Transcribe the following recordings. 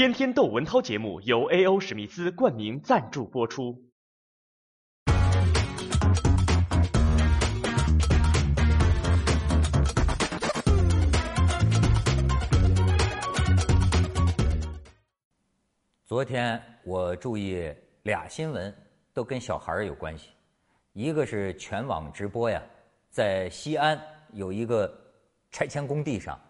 天天窦文涛节目由 A.O. 史密斯冠名赞助播出。昨天我注意俩新闻，都跟小孩有关系。一个是全网直播呀，在西安有一个拆迁工地上，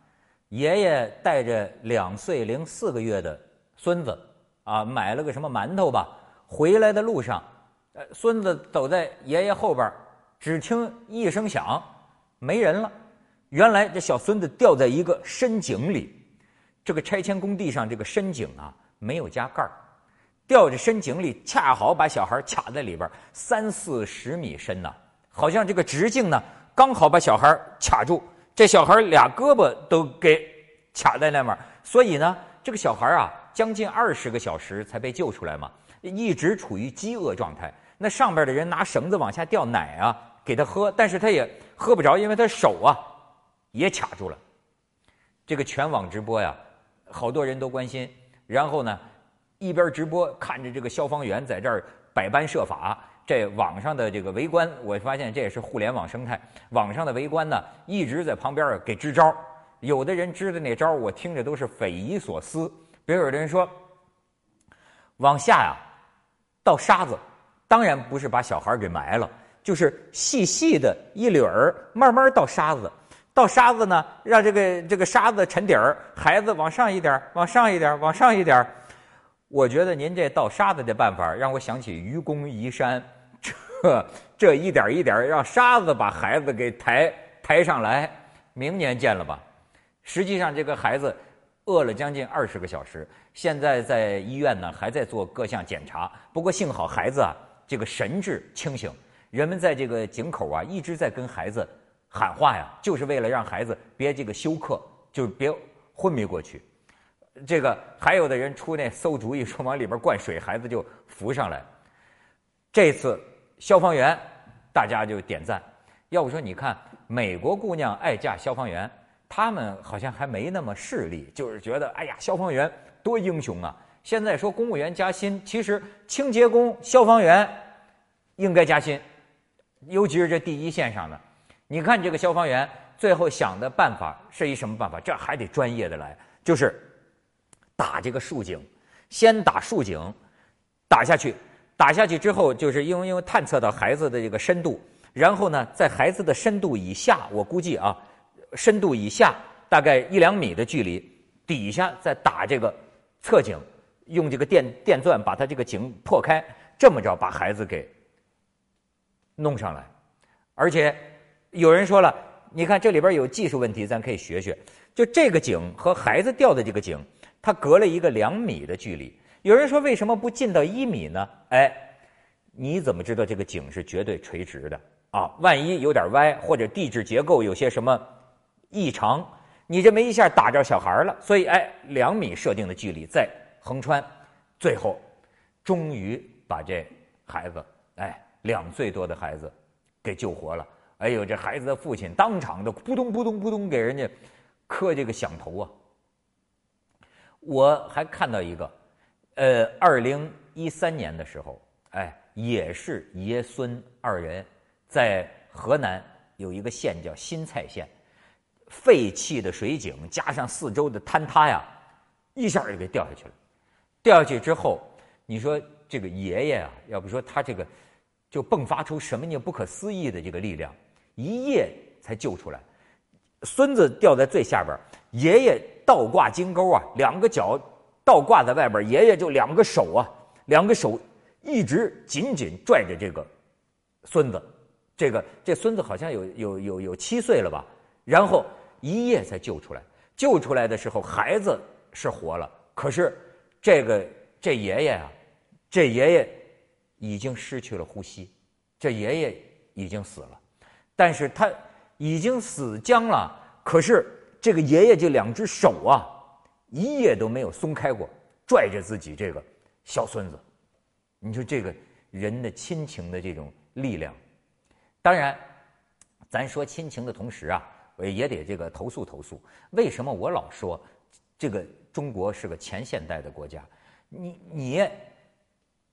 爷爷带着两岁零四个月的孙子啊，买了个什么馒头吧，回来的路上，呃，孙子走在爷爷后边，只听一声响，没人了。原来这小孙子掉在一个深井里，这个拆迁工地上这个深井啊。没有加盖儿，掉这深井里，恰好把小孩卡在里边三四十米深呐，好像这个直径呢，刚好把小孩卡住，这小孩俩胳膊都给卡在那面，所以呢，这个小孩啊，将近二十个小时才被救出来嘛，一直处于饥饿状态。那上边的人拿绳子往下吊奶啊，给他喝，但是他也喝不着，因为他手啊也卡住了。这个全网直播呀，好多人都关心。然后呢，一边直播看着这个消防员在这儿百般设法，这网上的这个围观，我发现这也是互联网生态。网上的围观呢，一直在旁边给支招。有的人支的那招，我听着都是匪夷所思。比如有的人说，往下呀倒沙子，当然不是把小孩给埋了，就是细细的一缕儿，慢慢倒沙子。倒沙子呢，让这个这个沙子沉底儿，孩子往上一点，往上一点，往上一点。我觉得您这倒沙子的办法，让我想起愚公移山，这 这一点一点让沙子把孩子给抬抬上来，明年见了吧。实际上，这个孩子饿了将近二十个小时，现在在医院呢，还在做各项检查。不过幸好孩子啊，这个神志清醒，人们在这个井口啊，一直在跟孩子。喊话呀，就是为了让孩子别这个休克，就别昏迷过去。这个还有的人出那馊主意，说往里边灌水，孩子就浮上来。这次消防员大家就点赞。要不说你看美国姑娘爱嫁消防员，他们好像还没那么势利，就是觉得哎呀，消防员多英雄啊。现在说公务员加薪，其实清洁工、消防员应该加薪，尤其是这第一线上的。你看这个消防员最后想的办法是一什么办法？这还得专业的来，就是打这个竖井，先打竖井，打下去，打下去之后，就是因为因为探测到孩子的这个深度，然后呢，在孩子的深度以下，我估计啊，深度以下大概一两米的距离，底下再打这个侧井，用这个电电钻把它这个井破开，这么着把孩子给弄上来，而且。有人说了，你看这里边有技术问题，咱可以学学。就这个井和孩子掉的这个井，它隔了一个两米的距离。有人说为什么不进到一米呢？哎，你怎么知道这个井是绝对垂直的啊？万一有点歪，或者地质结构有些什么异常，你这么一下打着小孩了。所以哎，两米设定的距离再横穿，最后终于把这孩子，哎，两岁多的孩子给救活了。哎呦，这孩子的父亲当场的扑通扑通扑通给人家磕这个响头啊！我还看到一个，呃，二零一三年的时候，哎，也是爷孙二人在河南有一个县叫新蔡县，废弃的水井加上四周的坍塌呀，一下就给掉下去了。掉下去之后，你说这个爷爷啊，要不说他这个就迸发出什么呢？不可思议的这个力量。一夜才救出来，孙子掉在最下边，爷爷倒挂金钩啊，两个脚倒挂在外边，爷爷就两个手啊，两个手一直紧紧拽着这个孙子，这个这孙子好像有有有有七岁了吧，然后一夜才救出来，救出来的时候孩子是活了，可是这个这爷爷啊，这爷爷已经失去了呼吸，这爷爷已经死了。但是他已经死僵了，可是这个爷爷这两只手啊，一夜都没有松开过，拽着自己这个小孙子。你说这个人的亲情的这种力量，当然，咱说亲情的同时啊，也得这个投诉投诉。为什么我老说这个中？国是个前现代的国家，你你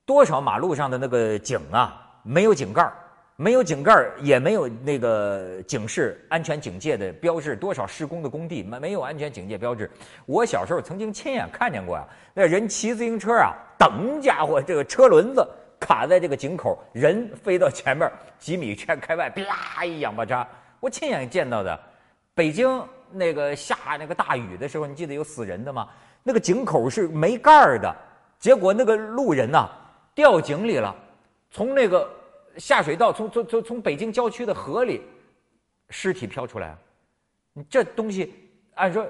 多少马路上的那个井啊，没有井盖儿。没有井盖，也没有那个警示、安全警戒的标志。多少施工的工地没没有安全警戒标志？我小时候曾经亲眼看见过呀，那人骑自行车啊，等家伙，这个车轮子卡在这个井口，人飞到前面几米圈开外，啪一仰巴扎，我亲眼见到的。北京那个下那个大雨的时候，你记得有死人的吗？那个井口是没盖儿的，结果那个路人呐掉井里了，从那个。下水道从从从从北京郊区的河里，尸体飘出来，你这东西按说，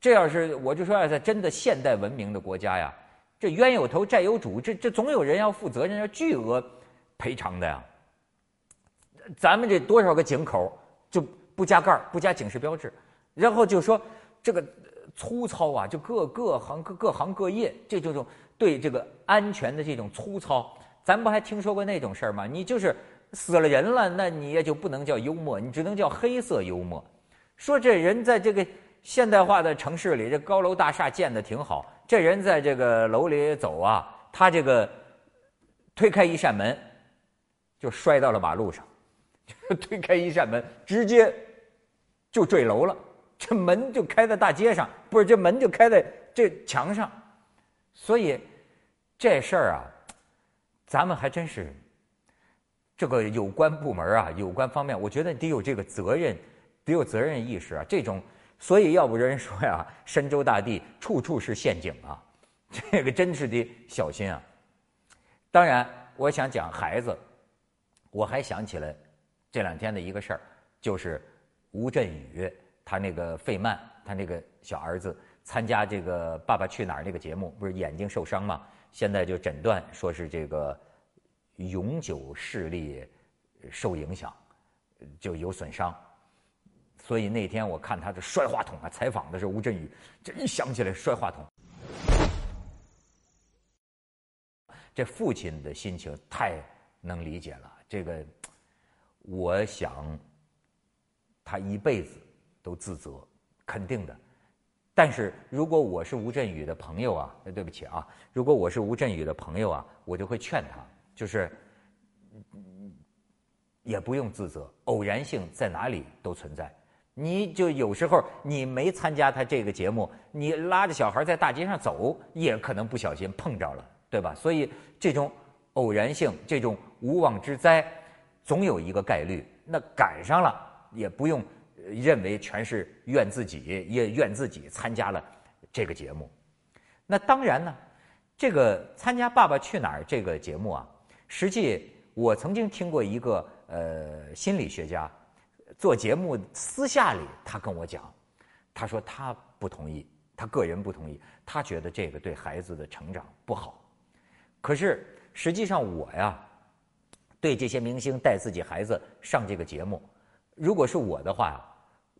这要是我就说要在真的现代文明的国家呀，这冤有头债有主，这这总有人要负责任，要巨额赔偿的呀。咱们这多少个井口就不加盖不加警示标志，然后就说这个粗糙啊，就各各行各各行各业这这种对这个安全的这种粗糙。咱不还听说过那种事儿吗？你就是死了人了，那你也就不能叫幽默，你只能叫黑色幽默。说这人在这个现代化的城市里，这高楼大厦建的挺好，这人在这个楼里走啊，他这个推开一扇门，就摔到了马路上，推开一扇门，直接就坠楼了。这门就开在大街上，不是这门就开在这墙上，所以这事儿啊。咱们还真是，这个有关部门啊，有关方面，我觉得得有这个责任，得有责任意识啊。这种，所以要不人说呀，神州大地处处是陷阱啊，这个真是得小心啊。当然，我想讲孩子，我还想起来这两天的一个事儿，就是吴镇宇他那个费曼，他那个小儿子参加这个《爸爸去哪儿》那个节目，不是眼睛受伤吗？现在就诊断说是这个永久视力受影响，就有损伤。所以那天我看他这摔话筒啊，采访的是吴镇宇，这一想起来摔话筒，这父亲的心情太能理解了。这个，我想他一辈子都自责，肯定的。但是如果我是吴镇宇的朋友啊，那对不起啊，如果我是吴镇宇的朋友啊，我就会劝他，就是也不用自责，偶然性在哪里都存在。你就有时候你没参加他这个节目，你拉着小孩在大街上走，也可能不小心碰着了，对吧？所以这种偶然性，这种无妄之灾，总有一个概率。那赶上了也不用。认为全是怨自己，也怨自己参加了这个节目。那当然呢，这个参加《爸爸去哪儿》这个节目啊，实际我曾经听过一个呃心理学家做节目私下里他跟我讲，他说他不同意，他个人不同意，他觉得这个对孩子的成长不好。可是实际上我呀，对这些明星带自己孩子上这个节目，如果是我的话。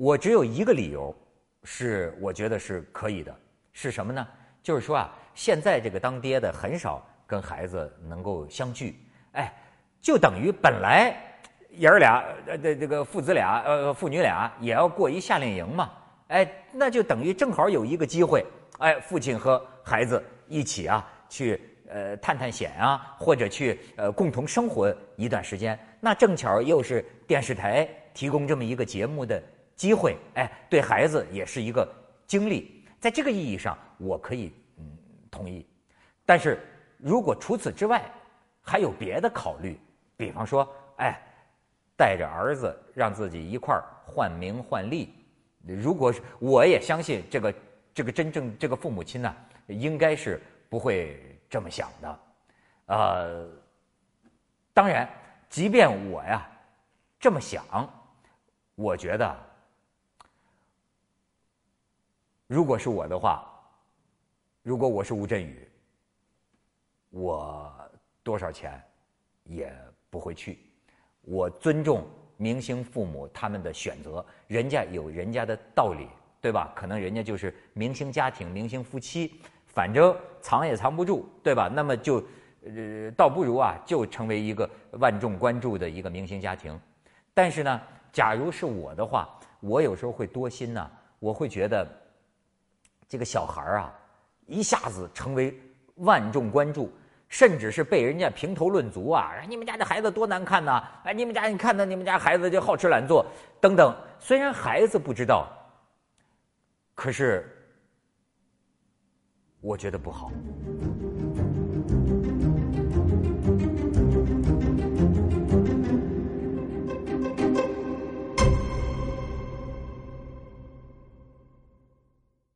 我只有一个理由，是我觉得是可以的，是什么呢？就是说啊，现在这个当爹的很少跟孩子能够相聚，哎，就等于本来爷儿俩呃这这个父子俩呃父女俩也要过一夏令营嘛，哎，那就等于正好有一个机会，哎，父亲和孩子一起啊去呃探探险啊，或者去呃共同生活一段时间，那正巧又是电视台提供这么一个节目的。机会，哎，对孩子也是一个经历，在这个意义上，我可以嗯同意。但是如果除此之外还有别的考虑，比方说，哎，带着儿子让自己一块儿换名换利，如果是我也相信这个这个真正这个父母亲呢，应该是不会这么想的。呃，当然，即便我呀这么想，我觉得。如果是我的话，如果我是吴镇宇，我多少钱也不会去。我尊重明星父母他们的选择，人家有人家的道理，对吧？可能人家就是明星家庭、明星夫妻，反正藏也藏不住，对吧？那么就呃，倒不如啊，就成为一个万众关注的一个明星家庭。但是呢，假如是我的话，我有时候会多心呐，我会觉得。这个小孩儿啊，一下子成为万众关注，甚至是被人家评头论足啊！你们家这孩子多难看呐！哎，你们家你看到你们家孩子就好吃懒做等等。虽然孩子不知道，可是我觉得不好。